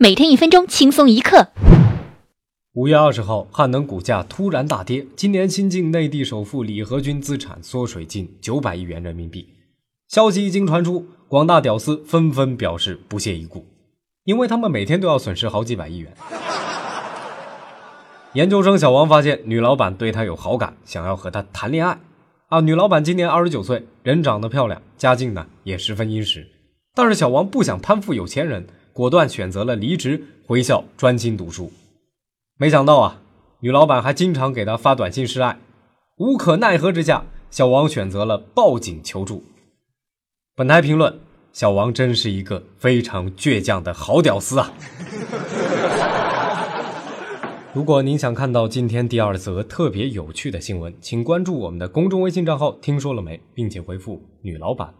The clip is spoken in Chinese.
每天一分钟轻松一刻。五月二十号，汉能股价突然大跌，今年新晋内地首富李河君资产缩水近九百亿元人民币。消息一经传出，广大屌丝纷纷表示不屑一顾，因为他们每天都要损失好几百亿元。研究生小王发现女老板对他有好感，想要和他谈恋爱。啊，女老板今年二十九岁，人长得漂亮，家境呢也十分殷实。但是小王不想攀附有钱人，果断选择了离职回校专心读书。没想到啊，女老板还经常给他发短信示爱。无可奈何之下，小王选择了报警求助。本台评论：小王真是一个非常倔强的好屌丝啊！如果您想看到今天第二则特别有趣的新闻，请关注我们的公众微信账号“听说了没”，并且回复“女老板”。